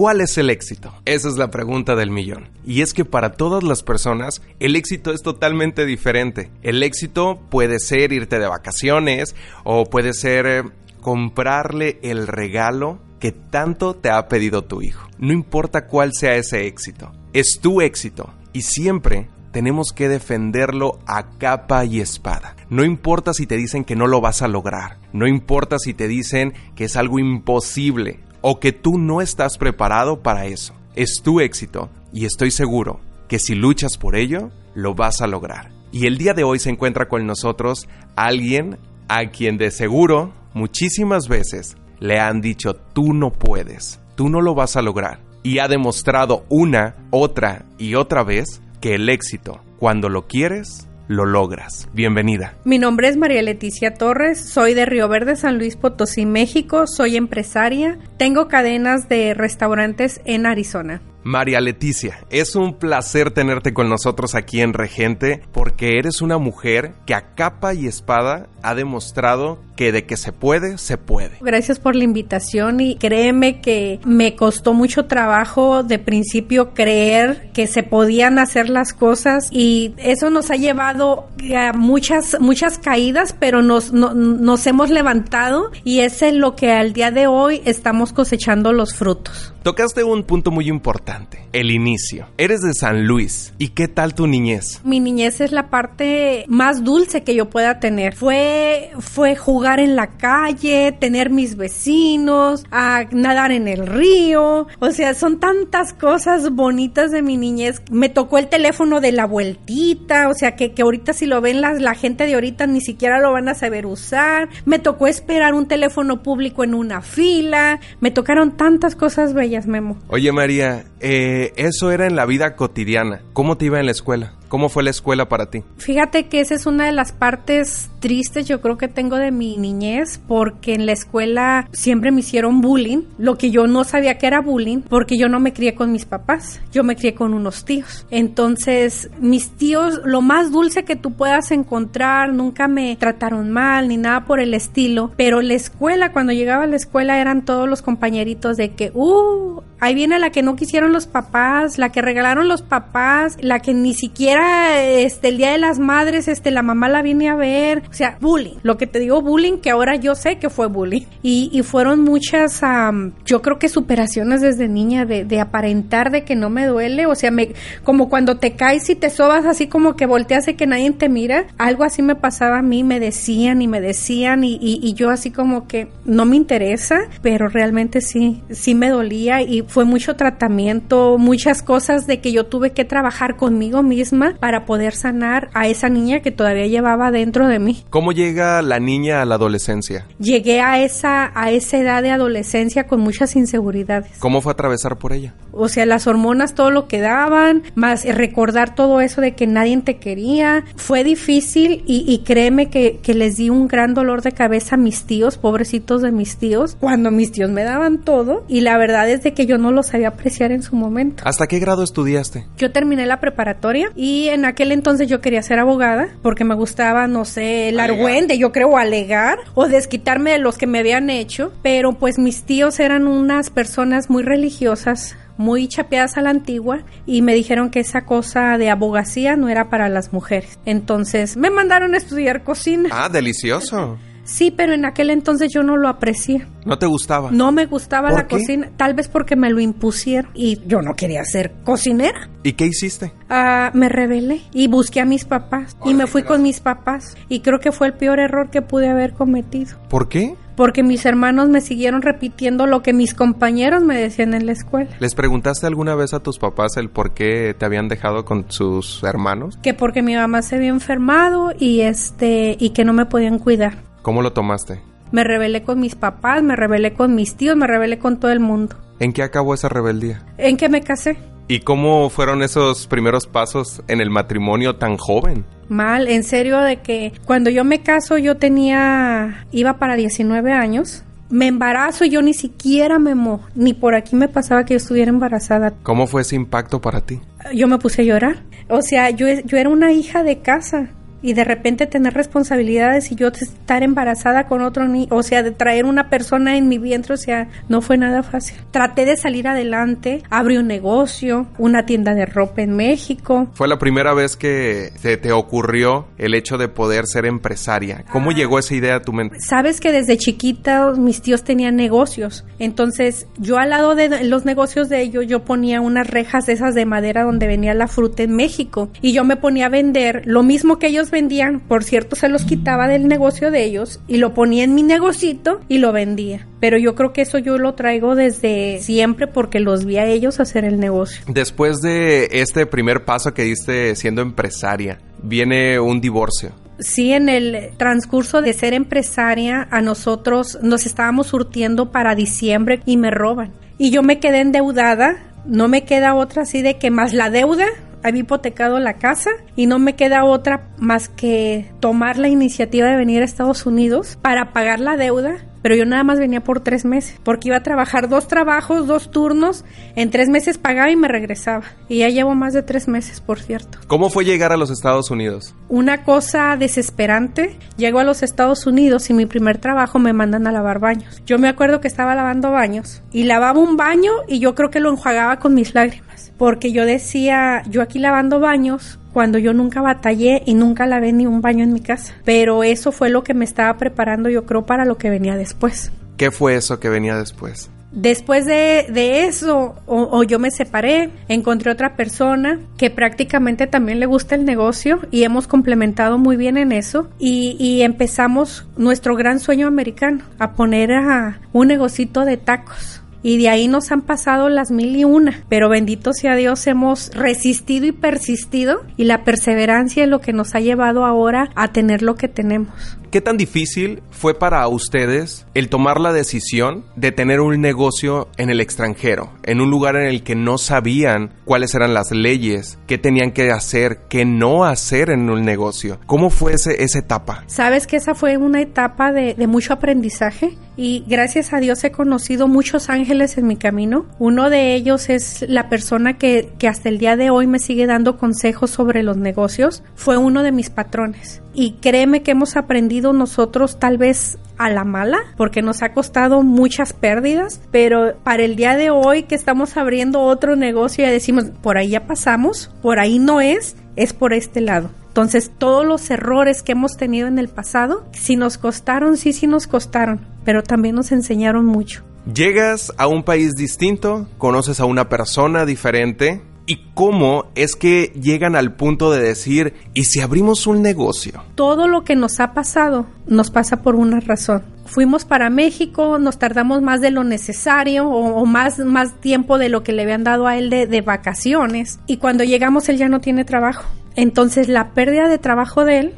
¿Cuál es el éxito? Esa es la pregunta del millón. Y es que para todas las personas el éxito es totalmente diferente. El éxito puede ser irte de vacaciones o puede ser eh, comprarle el regalo que tanto te ha pedido tu hijo. No importa cuál sea ese éxito, es tu éxito y siempre tenemos que defenderlo a capa y espada. No importa si te dicen que no lo vas a lograr, no importa si te dicen que es algo imposible, o que tú no estás preparado para eso. Es tu éxito y estoy seguro que si luchas por ello, lo vas a lograr. Y el día de hoy se encuentra con nosotros alguien a quien de seguro muchísimas veces le han dicho tú no puedes, tú no lo vas a lograr. Y ha demostrado una, otra y otra vez que el éxito, cuando lo quieres, lo logras. Bienvenida. Mi nombre es María Leticia Torres, soy de Río Verde, San Luis Potosí, México, soy empresaria, tengo cadenas de restaurantes en Arizona. María Leticia, es un placer tenerte con nosotros aquí en Regente porque eres una mujer que a capa y espada ha demostrado que de que se puede, se puede. Gracias por la invitación y créeme que me costó mucho trabajo de principio creer que se podían hacer las cosas y eso nos ha llevado a muchas, muchas caídas, pero nos, nos hemos levantado y es lo que al día de hoy estamos cosechando los frutos. Tocaste un punto muy importante, el inicio. Eres de San Luis. ¿Y qué tal tu niñez? Mi niñez es la parte más dulce que yo pueda tener. Fue, fue jugar en la calle, tener mis vecinos, a nadar en el río. O sea, son tantas cosas bonitas de mi niñez. Me tocó el teléfono de la vueltita, o sea, que, que ahorita si lo ven la gente de ahorita ni siquiera lo van a saber usar. Me tocó esperar un teléfono público en una fila. Me tocaron tantas cosas bellas Oye, María, eh, eso era en la vida cotidiana. ¿Cómo te iba en la escuela? ¿Cómo fue la escuela para ti? Fíjate que esa es una de las partes tristes yo creo que tengo de mi niñez porque en la escuela siempre me hicieron bullying, lo que yo no sabía que era bullying porque yo no me crié con mis papás, yo me crié con unos tíos. Entonces, mis tíos, lo más dulce que tú puedas encontrar, nunca me trataron mal ni nada por el estilo, pero la escuela, cuando llegaba a la escuela eran todos los compañeritos de que, uh, ahí viene la que no quisieron los papás, la que regalaron los papás, la que ni siquiera este el día de las madres este la mamá la viene a ver. O sea bullying. Lo que te digo bullying que ahora yo sé que fue bullying. Y, y fueron muchas yo creo que superaciones desde niña de, de, aparentar de que no me duele. O sea me como cuando te caes y te sobas así como que volteas y que nadie te mira algo así me pasaba a mí me decían y me decían y, y, y yo así como que no me interesa pero realmente sí sí me dolía y fue mucho tratamiento muchas cosas de que yo tuve que trabajar conmigo misma para poder sanar a esa niña que todavía llevaba dentro de mí. ¿Cómo llega la niña a la adolescencia? Llegué a esa, a esa edad de adolescencia con muchas inseguridades. ¿Cómo fue atravesar por ella? O sea, las hormonas todo lo que daban, más recordar todo eso de que nadie te quería. Fue difícil y, y créeme que, que les di un gran dolor de cabeza a mis tíos, pobrecitos de mis tíos, cuando mis tíos me daban todo y la verdad es de que yo no lo sabía apreciar en su momento. ¿Hasta qué grado estudiaste? Yo terminé la preparatoria y en aquel entonces yo quería ser abogada porque me gustaba, no sé, el argüende, yo creo, alegar o desquitarme de los que me habían hecho, pero pues mis tíos eran unas personas muy religiosas, muy chapeadas a la antigua y me dijeron que esa cosa de abogacía no era para las mujeres. Entonces me mandaron a estudiar cocina. Ah, delicioso. Sí, pero en aquel entonces yo no lo aprecié. ¿No te gustaba? No me gustaba la cocina, tal vez porque me lo impusieron y yo no quería ser cocinera. ¿Y qué hiciste? Uh, me rebelé y busqué a mis papás y me fui con mis papás y creo que fue el peor error que pude haber cometido. ¿Por qué? porque mis hermanos me siguieron repitiendo lo que mis compañeros me decían en la escuela. ¿Les preguntaste alguna vez a tus papás el por qué te habían dejado con sus hermanos? Que porque mi mamá se había enfermado y este y que no me podían cuidar. ¿Cómo lo tomaste? Me rebelé con mis papás, me rebelé con mis tíos, me rebelé con todo el mundo. ¿En qué acabó esa rebeldía? En que me casé. ¿Y cómo fueron esos primeros pasos en el matrimonio tan joven? Mal, en serio de que cuando yo me caso yo tenía, iba para 19 años. Me embarazo y yo ni siquiera me mo, ni por aquí me pasaba que yo estuviera embarazada. ¿Cómo fue ese impacto para ti? Yo me puse a llorar. O sea, yo, yo era una hija de casa y de repente tener responsabilidades y yo estar embarazada con otro niño, o sea, de traer una persona en mi vientre, o sea, no fue nada fácil. Traté de salir adelante, abrí un negocio, una tienda de ropa en México. Fue la primera vez que se te ocurrió el hecho de poder ser empresaria. ¿Cómo ah. llegó esa idea a tu mente? Sabes que desde chiquita mis tíos tenían negocios, entonces yo al lado de los negocios de ellos yo ponía unas rejas de esas de madera donde venía la fruta en México y yo me ponía a vender lo mismo que ellos vendían, por cierto, se los quitaba del negocio de ellos y lo ponía en mi negocito y lo vendía. Pero yo creo que eso yo lo traigo desde siempre porque los vi a ellos hacer el negocio. Después de este primer paso que diste siendo empresaria, viene un divorcio. Sí, en el transcurso de ser empresaria, a nosotros nos estábamos surtiendo para diciembre y me roban. Y yo me quedé endeudada, no me queda otra así de que más la deuda, había hipotecado la casa y no me queda otra más que tomar la iniciativa de venir a Estados Unidos para pagar la deuda pero yo nada más venía por tres meses, porque iba a trabajar dos trabajos, dos turnos, en tres meses pagaba y me regresaba. Y ya llevo más de tres meses, por cierto. ¿Cómo fue llegar a los Estados Unidos? Una cosa desesperante. Llego a los Estados Unidos y mi primer trabajo me mandan a lavar baños. Yo me acuerdo que estaba lavando baños y lavaba un baño y yo creo que lo enjuagaba con mis lágrimas, porque yo decía, yo aquí lavando baños, cuando yo nunca batallé y nunca lavé ni un baño en mi casa. Pero eso fue lo que me estaba preparando yo creo para lo que venía después. ¿Qué fue eso que venía después? Después de, eso, o, yo me separé, encontré otra persona que prácticamente también le gusta el negocio y hemos complementado muy bien en eso y, y empezamos nuestro gran sueño americano, a poner a un negocito de tacos y de ahí nos han pasado las mil y una, pero bendito sea Dios hemos resistido y persistido y la perseverancia es lo que nos ha llevado ahora a tener lo que tenemos. ¿Qué tan difícil fue para ustedes el tomar la decisión de tener un negocio en el extranjero, en un lugar en el que no sabían cuáles eran las leyes, qué tenían que hacer, qué no hacer en un negocio? ¿Cómo fue ese, esa etapa? Sabes que esa fue una etapa de, de mucho aprendizaje y gracias a Dios he conocido muchos ángeles en mi camino. Uno de ellos es la persona que, que hasta el día de hoy me sigue dando consejos sobre los negocios. Fue uno de mis patrones y créeme que hemos aprendido nosotros tal vez a la mala porque nos ha costado muchas pérdidas, pero para el día de hoy que estamos abriendo otro negocio y decimos, por ahí ya pasamos, por ahí no es, es por este lado. Entonces, todos los errores que hemos tenido en el pasado, si nos costaron, sí, sí nos costaron, pero también nos enseñaron mucho. Llegas a un país distinto, conoces a una persona diferente, y cómo es que llegan al punto de decir, ¿y si abrimos un negocio? Todo lo que nos ha pasado nos pasa por una razón. Fuimos para México, nos tardamos más de lo necesario o, más, más tiempo de lo que le habían dado a él de, de vacaciones y cuando llegamos él ya no tiene trabajo. Entonces la pérdida de trabajo de él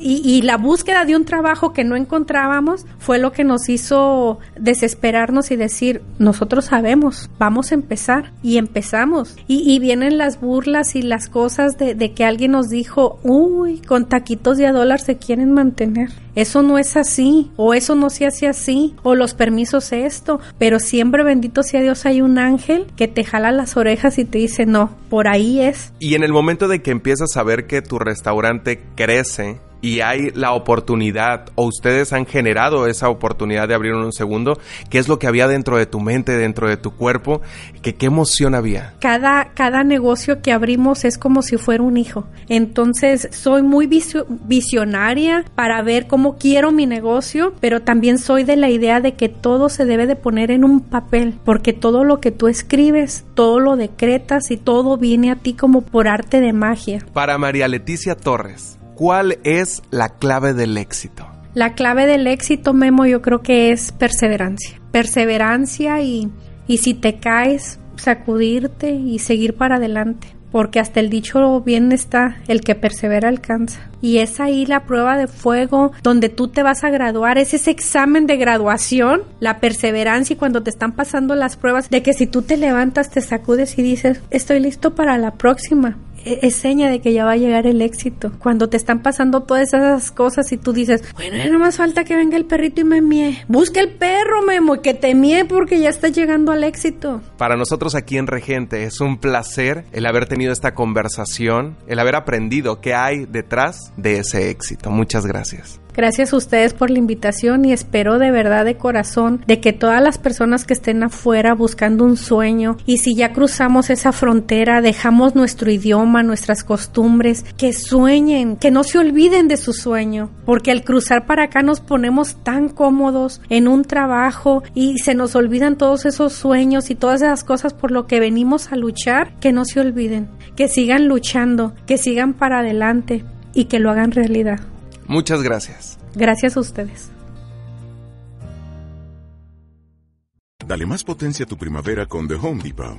y, la búsqueda de un trabajo que no encontrábamos fue lo que nos hizo desesperarnos y decir, nosotros sabemos, vamos a empezar y empezamos. Y, vienen las burlas y las cosas de, de, que alguien nos dijo, uy, con taquitos de a dólar se quieren mantener. Eso no es así, o eso no se hace así, o los permisos esto, pero siempre bendito sea Dios hay un ángel que te jala las orejas y te dice, no, por ahí es. Y en el momento de que empiezas saber que tu restaurante crece y hay la oportunidad o ustedes han generado esa oportunidad de abrir un segundo, ¿qué es lo que había dentro de tu mente, dentro de tu cuerpo? ¿Qué, qué emoción había? Cada, cada negocio que abrimos es como si fuera un hijo. Entonces soy muy visionaria para ver cómo quiero mi negocio, pero también soy de la idea de que todo se debe de poner en un papel, porque todo lo que tú escribes, todo lo decretas y todo viene a ti como por arte de magia. Para María Leticia Torres, ¿cuál es la clave del éxito? La clave del éxito, Memo, yo creo que es perseverancia. Perseverancia y, y si te caes, sacudirte y seguir para adelante. porque hasta el dicho bien está, el que persevera alcanza. Y es ahí la prueba de fuego donde tú te vas a graduar, es ese examen de graduación, la perseverancia y cuando te están pasando las pruebas de que si tú te levantas, te sacudes y dices, estoy listo para la próxima. E, es seña de que ya va a llegar el éxito. Cuando te están pasando todas esas cosas y tú dices, bueno, ya no más falta que venga el perrito y me mie. Busca el perro, Memo, que te mie porque ya está llegando al éxito. Para nosotros aquí en Regente es un placer el haber tenido esta conversación, el haber aprendido qué hay detrás de ese éxito. Muchas gracias. Gracias a ustedes por la invitación y espero de verdad de corazón de que todas las personas que estén afuera buscando un sueño y si ya cruzamos esa frontera, dejamos nuestro idioma, nuestras costumbres, que sueñen, que no se olviden de su sueño, porque al cruzar para acá nos ponemos tan cómodos en un trabajo y se nos olvidan todos esos sueños y todas esas cosas por lo que venimos a luchar, que no se olviden, que sigan luchando, que sigan para adelante y que lo hagan realidad. Muchas gracias. Gracias a ustedes. Dale más potencia a tu primavera con The Home Depot.